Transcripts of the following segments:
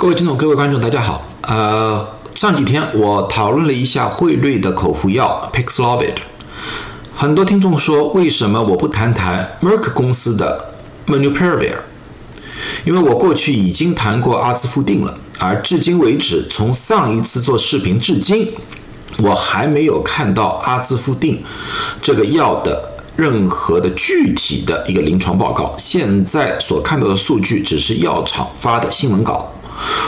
各位听众、各位观众，大家好。呃，上几天我讨论了一下辉瑞的口服药 Paxlovid，很多听众说为什么我不谈谈 Merck 公司的 m a n u p i r v i r 因为我过去已经谈过阿兹夫定了，而至今为止，从上一次做视频至今，我还没有看到阿兹夫定这个药的。任何的具体的一个临床报告，现在所看到的数据只是药厂发的新闻稿。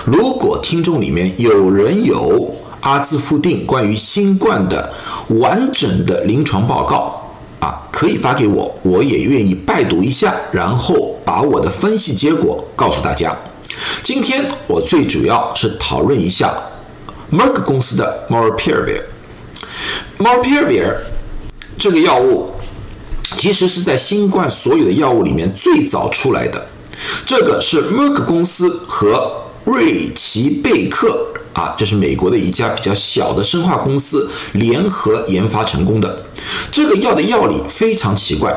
如果听众里面有人有阿兹夫定关于新冠的完整的临床报告啊，可以发给我，我也愿意拜读一下，然后把我的分析结果告诉大家。今天我最主要是讨论一下 Merck 公司的 m o r p i r v i r m o r p i r v i r 这个药物。其实是在新冠所有的药物里面最早出来的，这个是 Merck 公司和瑞奇贝克啊，这是美国的一家比较小的生化公司联合研发成功的。这个药的药理非常奇怪，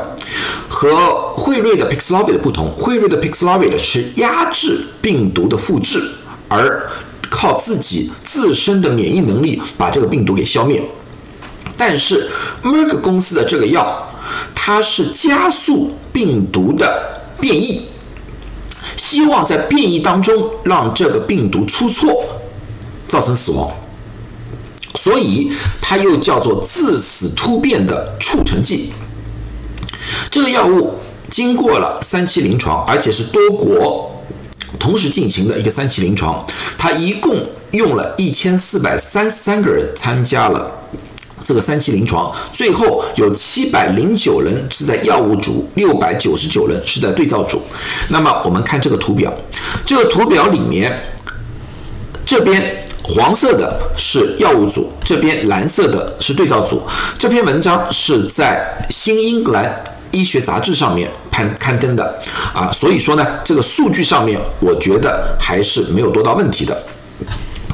和辉瑞的 Paxlovid 不同，辉瑞的 Paxlovid 是压制病毒的复制，而靠自己自身的免疫能力把这个病毒给消灭。但是 Merck 公司的这个药。它是加速病毒的变异，希望在变异当中让这个病毒出错，造成死亡，所以它又叫做致死突变的促成剂。这个药物经过了三期临床，而且是多国同时进行的一个三期临床，它一共用了一千四百三十三个人参加了。这个三期临床最后有七百零九人是在药物组，六百九十九人是在对照组。那么我们看这个图表，这个图表里面，这边黄色的是药物组，这边蓝色的是对照组。这篇文章是在《新英格兰医学杂志》上面刊刊登的啊，所以说呢，这个数据上面我觉得还是没有多大问题的。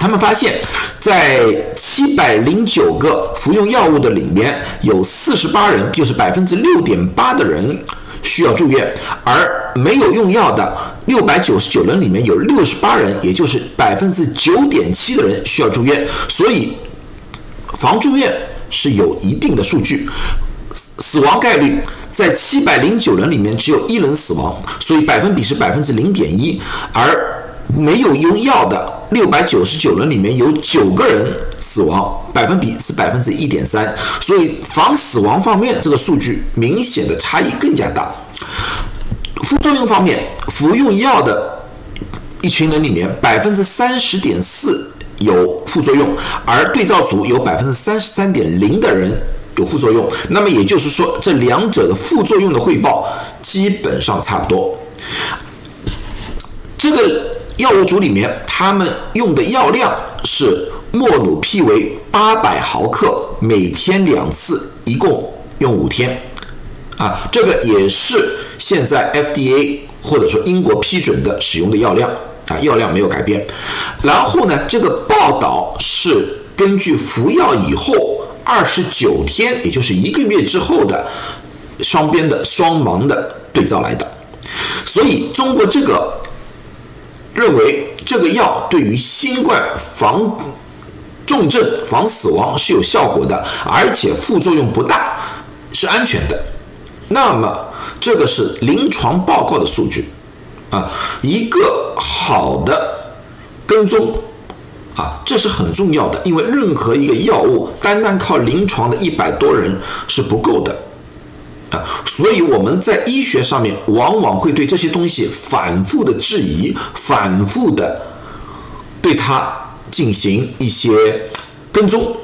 他们发现，在七百零九个服用药物的里面，有四十八人，就是百分之六点八的人需要住院，而没有用药的六百九十九人里面有六十八人，也就是百分之九点七的人需要住院。所以，防住院是有一定的数据。死亡概率在七百零九人里面只有一人死亡，所以百分比是百分之零点一，而。没有用药的六百九十九人里面有九个人死亡，百分比是百分之一点三，所以防死亡方面这个数据明显的差异更加大。副作用方面，服用药的一群人里面百分之三十点四有副作用，而对照组有百分之三十三点零的人有副作用。那么也就是说，这两者的副作用的汇报基本上差不多。这个。药物组里面，他们用的药量是莫努匹韦八百毫克，每天两次，一共用五天。啊，这个也是现在 FDA 或者说英国批准的使用的药量啊，药量没有改变。然后呢，这个报道是根据服药以后二十九天，也就是一个月之后的双边的双盲的对照来的。所以中国这个。认为这个药对于新冠防重症、防死亡是有效果的，而且副作用不大，是安全的。那么这个是临床报告的数据啊，一个好的跟踪啊，这是很重要的，因为任何一个药物单单靠临床的一百多人是不够的。啊，所以我们在医学上面往往会对这些东西反复的质疑，反复的对它进行一些跟踪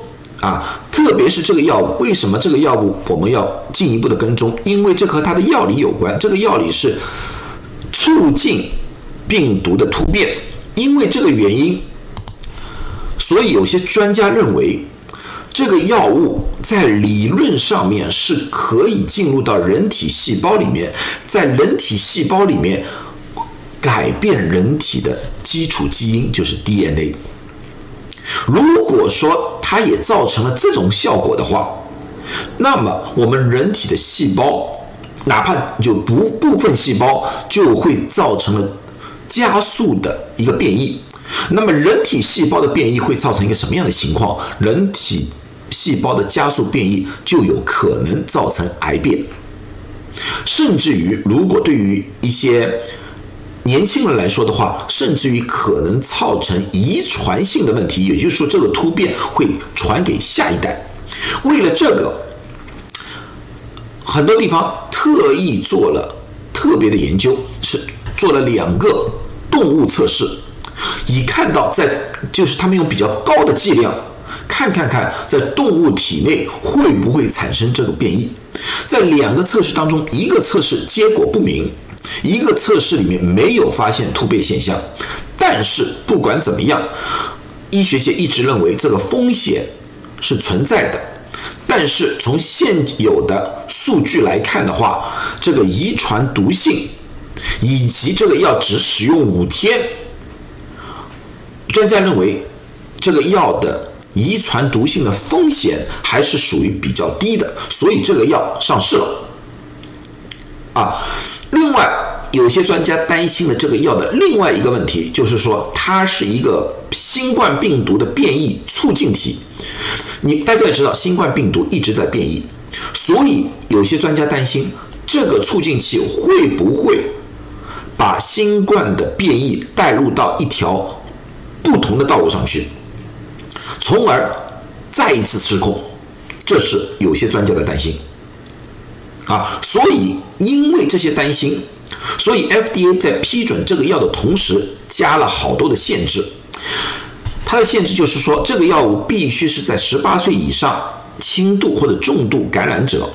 啊，特别是这个药物，为什么这个药物我们要进一步的跟踪？因为这和它的药理有关，这个药理是促进病毒的突变，因为这个原因，所以有些专家认为。这个药物在理论上面是可以进入到人体细胞里面，在人体细胞里面改变人体的基础基因，就是 DNA。如果说它也造成了这种效果的话，那么我们人体的细胞，哪怕就不部分细胞，就会造成了加速的一个变异。那么人体细胞的变异会造成一个什么样的情况？人体细胞的加速变异就有可能造成癌变，甚至于如果对于一些年轻人来说的话，甚至于可能造成遗传性的问题，也就是说这个突变会传给下一代。为了这个，很多地方特意做了特别的研究，是做了两个动物测试，以看到在就是他们用比较高的剂量，看看看在动物体内会不会产生这个变异。在两个测试当中，一个测试结果不明，一个测试里面没有发现突变现象。但是不管怎么样，医学界一直认为这个风险是存在的。但是从现有的数据来看的话，这个遗传毒性以及这个药只使用五天，专家认为这个药的遗传毒性的风险还是属于比较低的，所以这个药上市了。啊，另外有些专家担心的这个药的另外一个问题就是说，它是一个新冠病毒的变异促进体。你大家也知道，新冠病毒一直在变异，所以有些专家担心这个促进器会不会把新冠的变异带入到一条不同的道路上去，从而再一次失控。这是有些专家的担心啊。所以因为这些担心，所以 FDA 在批准这个药的同时，加了好多的限制。它的限制就是说，这个药物必须是在十八岁以上轻度或者重度感染者，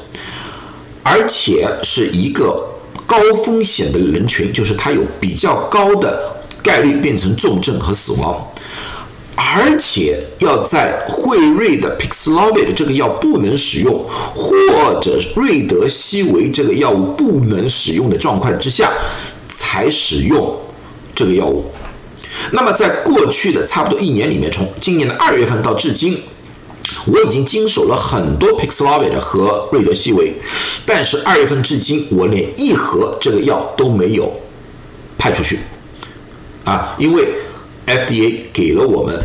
而且是一个高风险的人群，就是它有比较高的概率变成重症和死亡，而且要在惠瑞的 Pixlovid 这个药不能使用，或者瑞德西韦这个药物不能使用的状况之下才使用这个药物。那么，在过去的差不多一年里面，从今年的二月份到至今，我已经经手了很多 Pixlovid 和瑞德西韦，但是二月份至今，我连一盒这个药都没有派出去，啊，因为 FDA 给了我们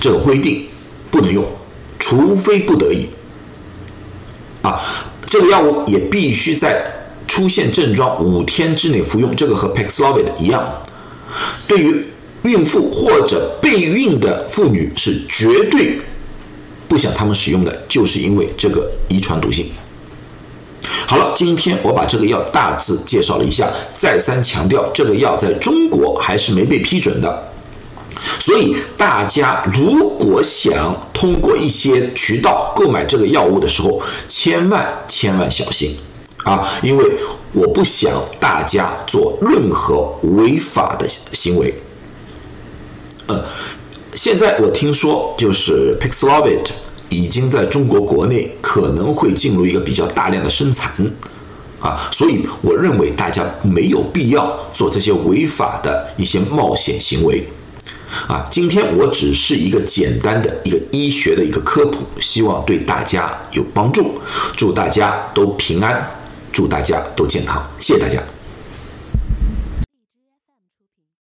这个规定，不能用，除非不得已，啊，这个药物也必须在出现症状五天之内服用，这个和 Paxlovid 一样。对于孕妇或者备孕的妇女是绝对不想他们使用的，就是因为这个遗传毒性。好了，今天我把这个药大致介绍了一下，再三强调这个药在中国还是没被批准的，所以大家如果想通过一些渠道购买这个药物的时候，千万千万小心啊，因为。我不想大家做任何违法的行为。呃，现在我听说就是 Paxlovid 已经在中国国内可能会进入一个比较大量的生产，啊，所以我认为大家没有必要做这些违法的一些冒险行为。啊，今天我只是一个简单的一个医学的一个科普，希望对大家有帮助，祝大家都平安。祝大家都健康，谢谢大家。